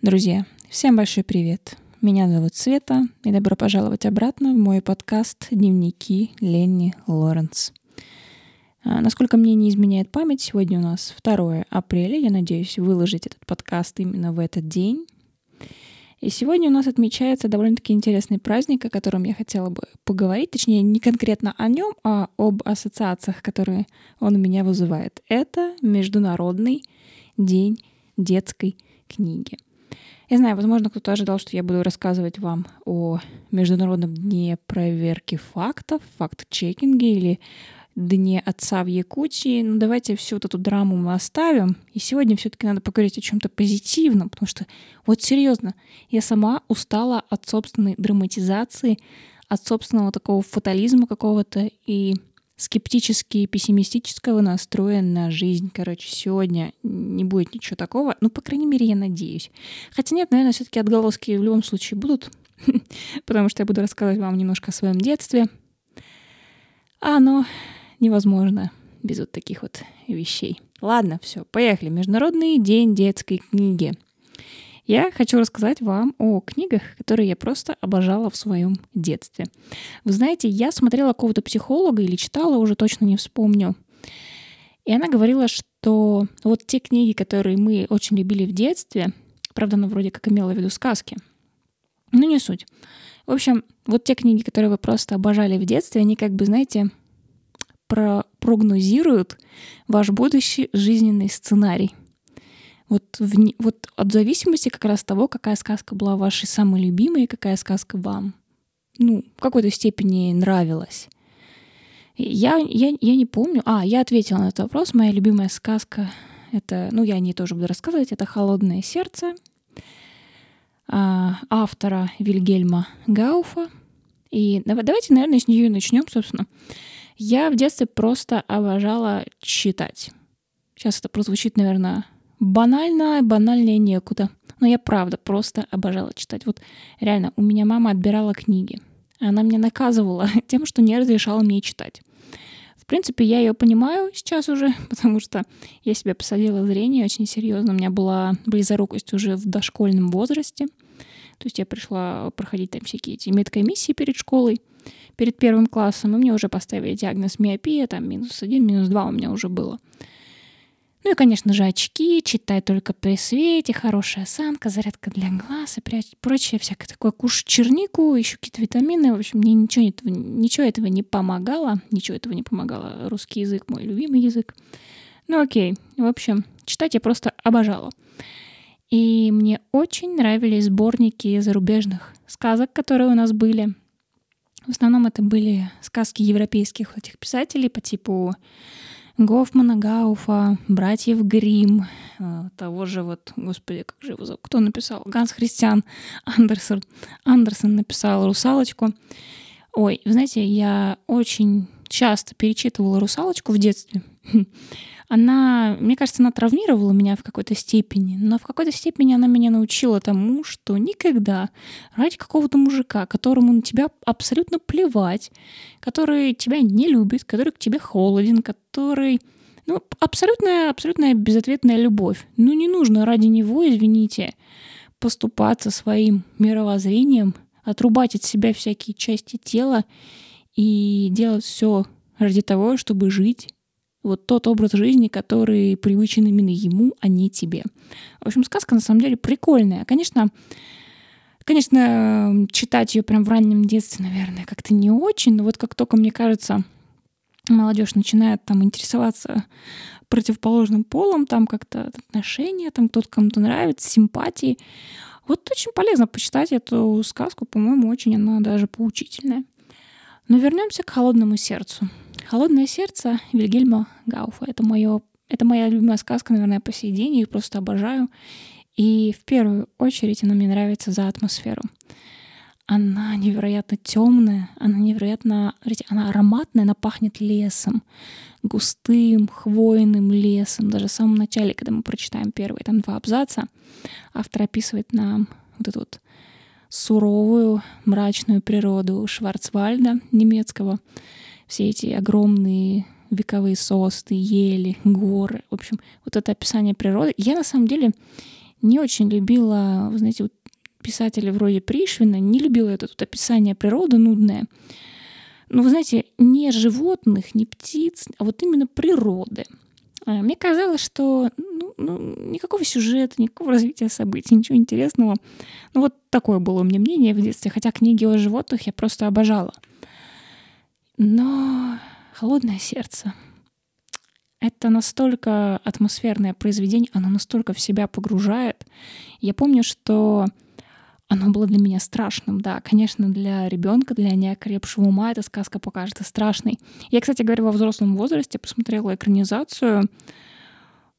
Друзья, всем большой привет. Меня зовут Света, и добро пожаловать обратно в мой подкаст «Дневники Ленни Лоренс». А, насколько мне не изменяет память, сегодня у нас 2 апреля. Я надеюсь выложить этот подкаст именно в этот день. И сегодня у нас отмечается довольно-таки интересный праздник, о котором я хотела бы поговорить, точнее, не конкретно о нем, а об ассоциациях, которые он у меня вызывает. Это Международный день детской книги. Я знаю, возможно, кто-то ожидал, что я буду рассказывать вам о Международном дне проверки фактов, факт-чекинге или Дне отца в Якутии. Но давайте всю вот эту драму мы оставим. И сегодня все-таки надо поговорить о чем-то позитивном, потому что, вот серьезно, я сама устала от собственной драматизации, от собственного такого фатализма какого-то и скептически пессимистического настроя на жизнь. Короче, сегодня не будет ничего такого. Ну, по крайней мере, я надеюсь. Хотя нет, наверное, все-таки отголоски в любом случае будут, потому что я буду рассказывать вам немножко о своем детстве. А оно невозможно без вот таких вот вещей. Ладно, все, поехали. Международный день детской книги. Я хочу рассказать вам о книгах, которые я просто обожала в своем детстве. Вы знаете, я смотрела какого-то психолога или читала, уже точно не вспомню. И она говорила, что вот те книги, которые мы очень любили в детстве, правда, она вроде как имела в виду сказки, но не суть. В общем, вот те книги, которые вы просто обожали в детстве, они как бы, знаете, про прогнозируют ваш будущий жизненный сценарий. Вот, в, вот от зависимости как раз того, какая сказка была вашей самой любимой, какая сказка вам, ну, в какой-то степени нравилась. Я, я, я не помню. А, я ответила на этот вопрос. Моя любимая сказка — это, ну, я о ней тоже буду рассказывать, это «Холодное сердце» а, автора Вильгельма Гауфа. И давайте, наверное, с нее и начнем, собственно. Я в детстве просто обожала читать. Сейчас это прозвучит, наверное, банально, банальнее некуда. Но я правда просто обожала читать. Вот реально, у меня мама отбирала книги. Она меня наказывала тем, что не разрешала мне читать. В принципе, я ее понимаю сейчас уже, потому что я себя посадила зрение очень серьезно. У меня была близорукость уже в дошкольном возрасте. То есть я пришла проходить там всякие эти медкомиссии перед школой, перед первым классом, и мне уже поставили диагноз миопия, там минус один, минус два у меня уже было. Ну и, конечно же, очки, читай только при свете, хорошая осанка, зарядка для глаз и прочее всякое такое. Кушать чернику, еще какие-то витамины. В общем, мне ничего этого, ничего этого не помогало. Ничего этого не помогало. Русский язык мой любимый язык. Ну окей. В общем, читать я просто обожала. И мне очень нравились сборники зарубежных сказок, которые у нас были. В основном это были сказки европейских этих писателей по типу Гофмана, Гауфа, братьев Грим, э, того же вот, господи, как же его зовут, кто написал? Ганс Христиан Андерсон. Андерсон написал «Русалочку». Ой, знаете, я очень часто перечитывала «Русалочку» в детстве. она, мне кажется, она травмировала меня в какой-то степени, но в какой-то степени она меня научила тому, что никогда ради какого-то мужика, которому на тебя абсолютно плевать, который тебя не любит, который к тебе холоден, который... Ну, абсолютная, абсолютная безответная любовь. Ну, не нужно ради него, извините, поступаться своим мировоззрением, отрубать от себя всякие части тела и делать все ради того, чтобы жить вот тот образ жизни, который привычен именно ему, а не тебе. В общем, сказка на самом деле прикольная. Конечно, конечно, читать ее прям в раннем детстве, наверное, как-то не очень, но вот как только, мне кажется, молодежь начинает там интересоваться противоположным полом, там как-то отношения, там кто-то кому-то нравится, симпатии. Вот очень полезно почитать эту сказку, по-моему, очень она даже поучительная. Но вернемся к холодному сердцу. «Холодное сердце» Вильгельма Гауфа. Это, моё, это моя любимая сказка, наверное, по сей день. Я их просто обожаю. И в первую очередь она мне нравится за атмосферу. Она невероятно темная, она невероятно, она ароматная, она пахнет лесом, густым, хвойным лесом. Даже в самом начале, когда мы прочитаем первые там два абзаца, автор описывает нам вот эту вот суровую, мрачную природу Шварцвальда немецкого, все эти огромные вековые состы, ели, горы. В общем, вот это описание природы. Я на самом деле не очень любила, вы знаете, вот писатели вроде Пришвина, не любила это тут описание природы нудное. Но, вы знаете, не животных, не птиц, а вот именно природы. А, мне казалось, что ну, ну, никакого сюжета, никакого развития событий, ничего интересного. Ну вот такое было у меня мнение в детстве, хотя книги о животных я просто обожала. Но «Холодное сердце» — это настолько атмосферное произведение, оно настолько в себя погружает. Я помню, что оно было для меня страшным, да. Конечно, для ребенка, для неокрепшего ума эта сказка покажется страшной. Я, кстати говоря, во взрослом возрасте посмотрела экранизацию,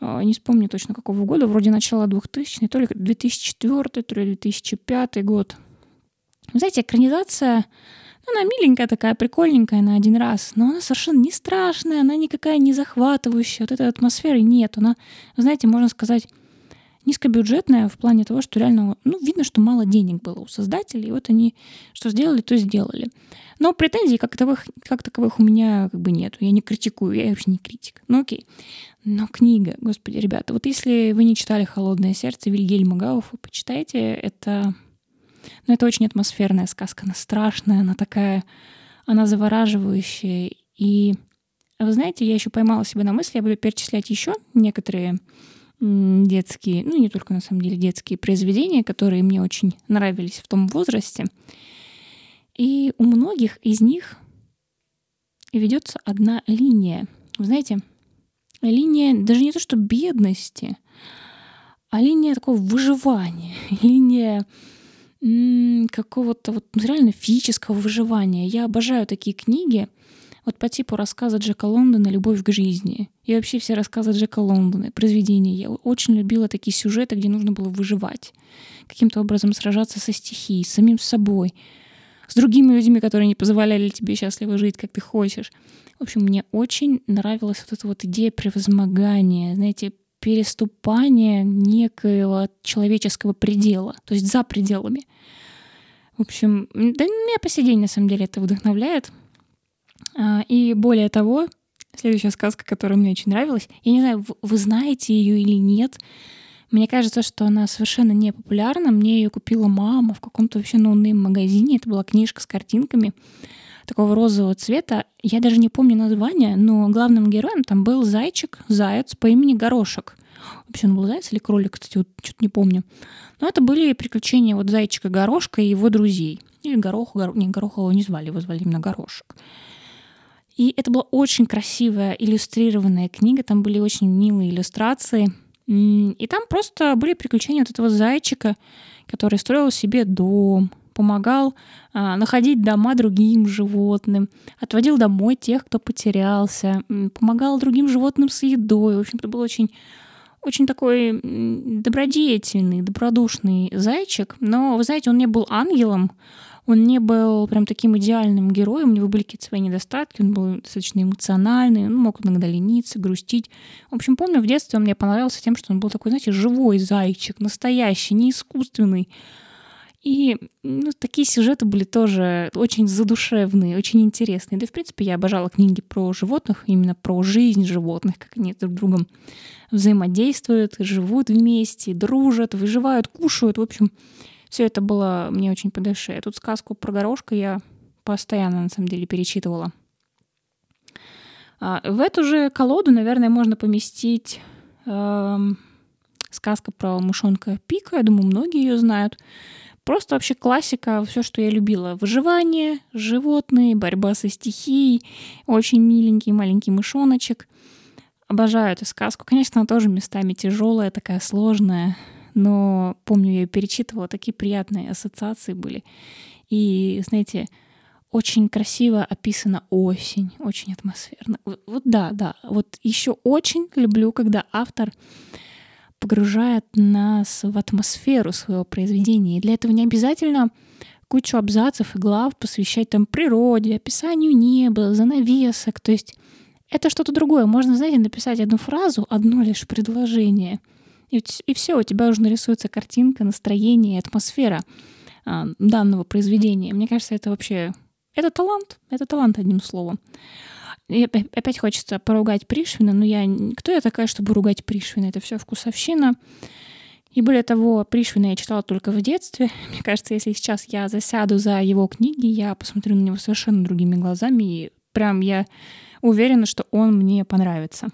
а, не вспомню точно какого года, вроде начала 2000 то ли 2004, то ли 2005 год. Вы знаете, экранизация, она миленькая такая, прикольненькая на один раз, но она совершенно не страшная, она никакая не захватывающая, вот этой атмосферы нет. Она, знаете, можно сказать, низкобюджетная в плане того, что реально, ну, видно, что мало денег было у создателей, и вот они что сделали, то сделали. Но претензий как таковых, как таковых у меня как бы нет. Я не критикую, я вообще не критик. Ну окей. Но книга, господи, ребята, вот если вы не читали «Холодное сердце» Вильгельма Гауфа, почитайте, это... Ну, это очень атмосферная сказка, она страшная, она такая, она завораживающая. И вы знаете, я еще поймала себя на мысли, я буду перечислять еще некоторые детские, ну не только на самом деле детские произведения, которые мне очень нравились в том возрасте. И у многих из них ведется одна линия. Вы знаете, линия даже не то что бедности, а линия такого выживания, линия какого-то вот реально физического выживания. Я обожаю такие книги, вот по типу рассказа Джека Лондона «Любовь к жизни». И вообще все рассказы Джека Лондона, произведения. Я очень любила такие сюжеты, где нужно было выживать. Каким-то образом сражаться со стихией, с самим собой, с другими людьми, которые не позволяли тебе счастливо жить, как ты хочешь. В общем, мне очень нравилась вот эта вот идея превозмогания, знаете, переступания некоего человеческого предела, то есть за пределами. В общем, да меня по сей день, на самом деле, это вдохновляет. А, и более того, следующая сказка, которая мне очень нравилась, я не знаю, вы знаете ее или нет, мне кажется, что она совершенно не популярна. Мне ее купила мама в каком-то вообще no-name магазине. Это была книжка с картинками такого розового цвета. Я даже не помню название, но главным героем там был зайчик, заяц по имени Горошек. Вообще он был заяц или кролик, кстати, вот что-то не помню. Но это были приключения вот зайчика Горошка и его друзей. Или Горох, Горо... не, Гороха его не звали, его звали именно Горошек. И это была очень красивая иллюстрированная книга, там были очень милые иллюстрации. И там просто были приключения вот этого зайчика, который строил себе дом, помогал а, находить дома другим животным, отводил домой тех, кто потерялся, помогал другим животным с едой. В общем, это был очень очень такой добродетельный, добродушный зайчик, но, вы знаете, он не был ангелом, он не был прям таким идеальным героем, у него были какие-то свои недостатки, он был достаточно эмоциональный, он мог иногда лениться, грустить. В общем, помню, в детстве он мне понравился тем, что он был такой, знаете, живой зайчик, настоящий, не искусственный. И ну, такие сюжеты были тоже очень задушевные, очень интересные. Да, в принципе, я обожала книги про животных, именно про жизнь животных, как они друг с другом взаимодействуют, живут вместе, дружат, выживают, кушают. В общем, все это было мне очень по душе. Тут сказку про горошка я постоянно, на самом деле, перечитывала. А, в эту же колоду, наверное, можно поместить э, сказка про мышонка Пика. Я думаю, многие ее знают. Просто вообще классика, все, что я любила. Выживание, животные, борьба со стихией, очень миленький маленький мышоночек. Обожаю эту сказку. Конечно, она тоже местами тяжелая, такая сложная, но помню, я ее перечитывала, такие приятные ассоциации были. И, знаете, очень красиво описана осень, очень атмосферно. Вот, да, да, вот еще очень люблю, когда автор погружает нас в атмосферу своего произведения. И для этого не обязательно кучу абзацев и глав посвящать там природе, описанию неба, занавесок. То есть это что-то другое. Можно, знаете, написать одну фразу, одно лишь предложение. И, и все, у тебя уже нарисуется картинка, настроение, атмосфера а, данного произведения. Мне кажется, это вообще... Это талант. Это талант, одним словом. И опять хочется поругать Пришвина, но я... Кто я такая, чтобы ругать Пришвина? Это все вкусовщина. И более того, Пришвина я читала только в детстве. Мне кажется, если сейчас я засяду за его книги, я посмотрю на него совершенно другими глазами, и прям я уверена, что он мне понравится.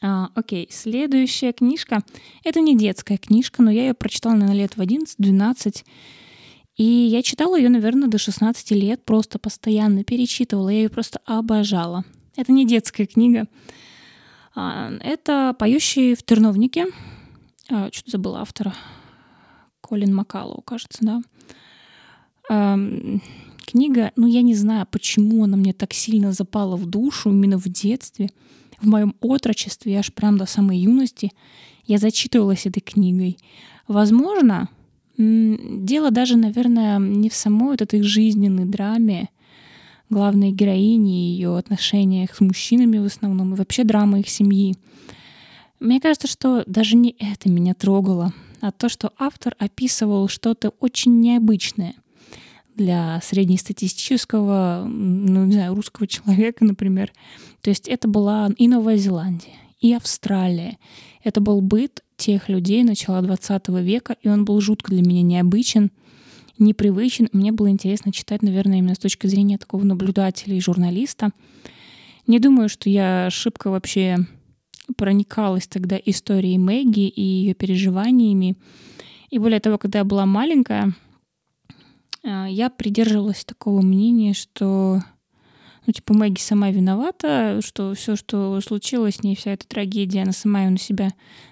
А, окей, следующая книжка. Это не детская книжка, но я ее прочитала, наверное, лет в 11-12. И я читала ее, наверное, до 16 лет, просто постоянно перечитывала. Я ее просто обожала. Это не детская книга. А, это «Поющие в терновнике». А, что-то забыла автора. Колин Макалоу, кажется, да. Книга, ну я не знаю, почему она мне так сильно запала в душу именно в детстве, в моем отрочестве, аж прям до самой юности, я зачитывалась этой книгой. Возможно, дело даже, наверное, не в самой вот этой жизненной драме, главной героини, ее отношениях с мужчинами в основном, и вообще драма их семьи. Мне кажется, что даже не это меня трогало, а то, что автор описывал что-то очень необычное для среднестатистического, ну, не знаю, русского человека, например. То есть это была и Новая Зеландия, и Австралия. Это был быт тех людей начала 20 века, и он был жутко для меня необычен, непривычен. Мне было интересно читать, наверное, именно с точки зрения такого наблюдателя и журналиста. Не думаю, что я ошибка вообще проникалась тогда историей Мэгги и ее переживаниями. И более того, когда я была маленькая, а, я придерживалась такого мнения, что ну, типа, Мэгги сама виновата, что все, что случилось с ней, вся эта трагедия, она сама ее на себя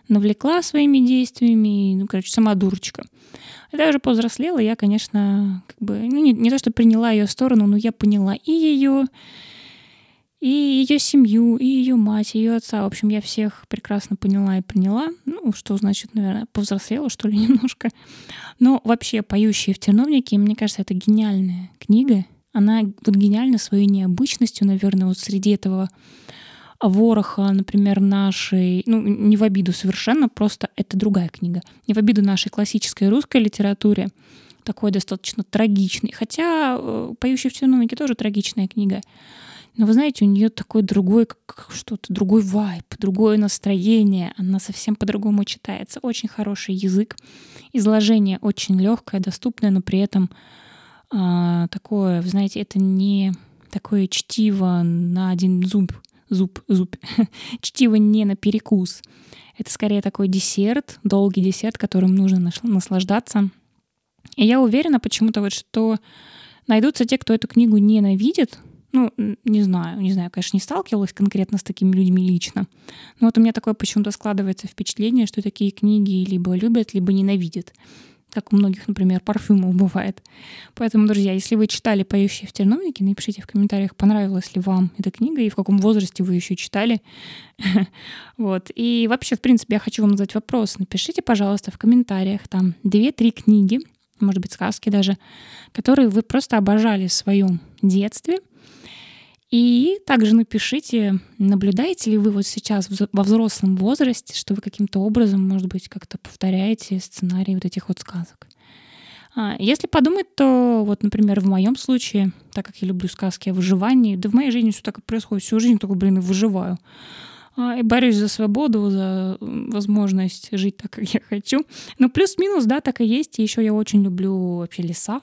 навлекла своими действиями, ну, короче, сама дурочка. Когда я уже повзрослела, я, конечно, как бы, ну, не, не то, что приняла ее сторону, но я поняла и ее, и ее семью, и ее мать, и ее отца. В общем, я всех прекрасно поняла и приняла. Ну, что значит, наверное, повзрослела, что ли, немножко. Но вообще «Поющие в терновнике», мне кажется, это гениальная книга. Она вот гениальна своей необычностью, наверное, вот среди этого вороха, например, нашей, ну, не в обиду совершенно, просто это другая книга. Не в обиду нашей классической русской литературе, такой достаточно трагичный. Хотя э, «Поющий в терновнике» тоже трагичная книга. Но вы знаете, у нее такой другой, что-то, другой вайб, другое настроение. Она совсем по-другому читается. Очень хороший язык. Изложение очень легкое, доступное, но при этом а, такое, знаете, это не такое чтиво на один зуб, зуб, зуб. чтиво не на перекус. Это скорее такой десерт, долгий десерт, которым нужно наслаждаться. И я уверена почему-то вот, что найдутся те, кто эту книгу ненавидит, ну, не знаю, не знаю, конечно, не сталкивалась конкретно с такими людьми лично. Но вот у меня такое почему-то складывается впечатление, что такие книги либо любят, либо ненавидят. Как у многих, например, парфюмов бывает. Поэтому, друзья, если вы читали «Поющие в терновнике», напишите в комментариях, понравилась ли вам эта книга и в каком возрасте вы еще читали. вот. И вообще, в принципе, я хочу вам задать вопрос. Напишите, пожалуйста, в комментариях там две-три книги, может быть, сказки даже, которые вы просто обожали в своем детстве — и также напишите, наблюдаете ли вы вот сейчас во взрослом возрасте, что вы каким-то образом, может быть, как-то повторяете сценарий вот этих вот сказок. А, если подумать, то вот, например, в моем случае, так как я люблю сказки о выживании, да в моей жизни все так и происходит, всю жизнь только, блин, и выживаю. А, и борюсь за свободу, за возможность жить так, как я хочу. Но плюс-минус, да, так и есть. И еще я очень люблю вообще леса.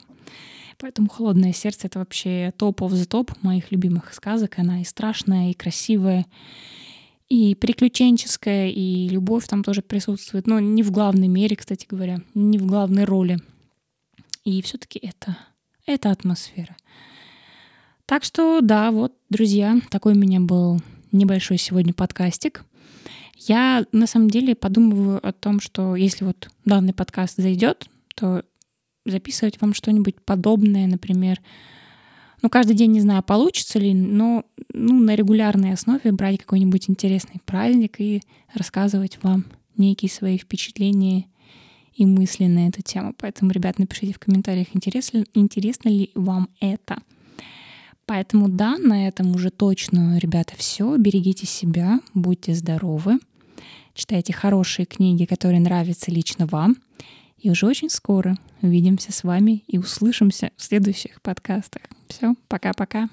Поэтому «Холодное сердце» — это вообще топ of the топ моих любимых сказок. Она и страшная, и красивая, и приключенческая, и любовь там тоже присутствует. Но не в главной мере, кстати говоря, не в главной роли. И все таки это, это атмосфера. Так что да, вот, друзья, такой у меня был небольшой сегодня подкастик. Я на самом деле подумываю о том, что если вот данный подкаст зайдет, то записывать вам что-нибудь подобное, например. Ну, каждый день не знаю, получится ли, но ну, на регулярной основе брать какой-нибудь интересный праздник и рассказывать вам некие свои впечатления и мысли на эту тему. Поэтому, ребят, напишите в комментариях, интересно, интересно ли вам это. Поэтому да, на этом уже точно, ребята, все. Берегите себя, будьте здоровы, читайте хорошие книги, которые нравятся лично вам. И уже очень скоро увидимся с вами и услышимся в следующих подкастах. Все, пока-пока.